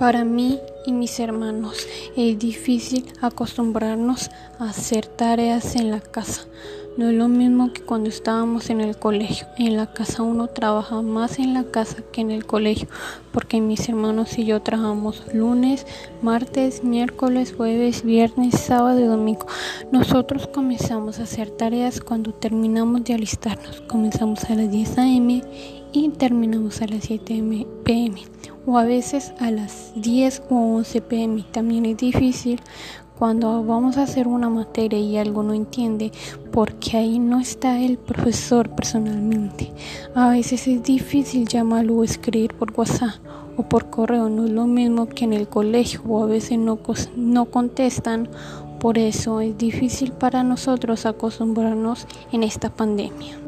Para mí y mis hermanos es difícil acostumbrarnos a hacer tareas en la casa. No es lo mismo que cuando estábamos en el colegio. En la casa uno trabaja más en la casa que en el colegio, porque mis hermanos y yo trabajamos lunes, martes, miércoles, jueves, viernes, sábado y domingo. Nosotros comenzamos a hacer tareas cuando terminamos de alistarnos. Comenzamos a las 10 a.m. terminamos a las 7 p.m o a veces a las 10 o 11 pm. También es difícil cuando vamos a hacer una materia y algo no entiende porque ahí no está el profesor personalmente. A veces es difícil llamarlo o escribir por WhatsApp o por correo, no es lo mismo que en el colegio o a veces no, no contestan. Por eso es difícil para nosotros acostumbrarnos en esta pandemia.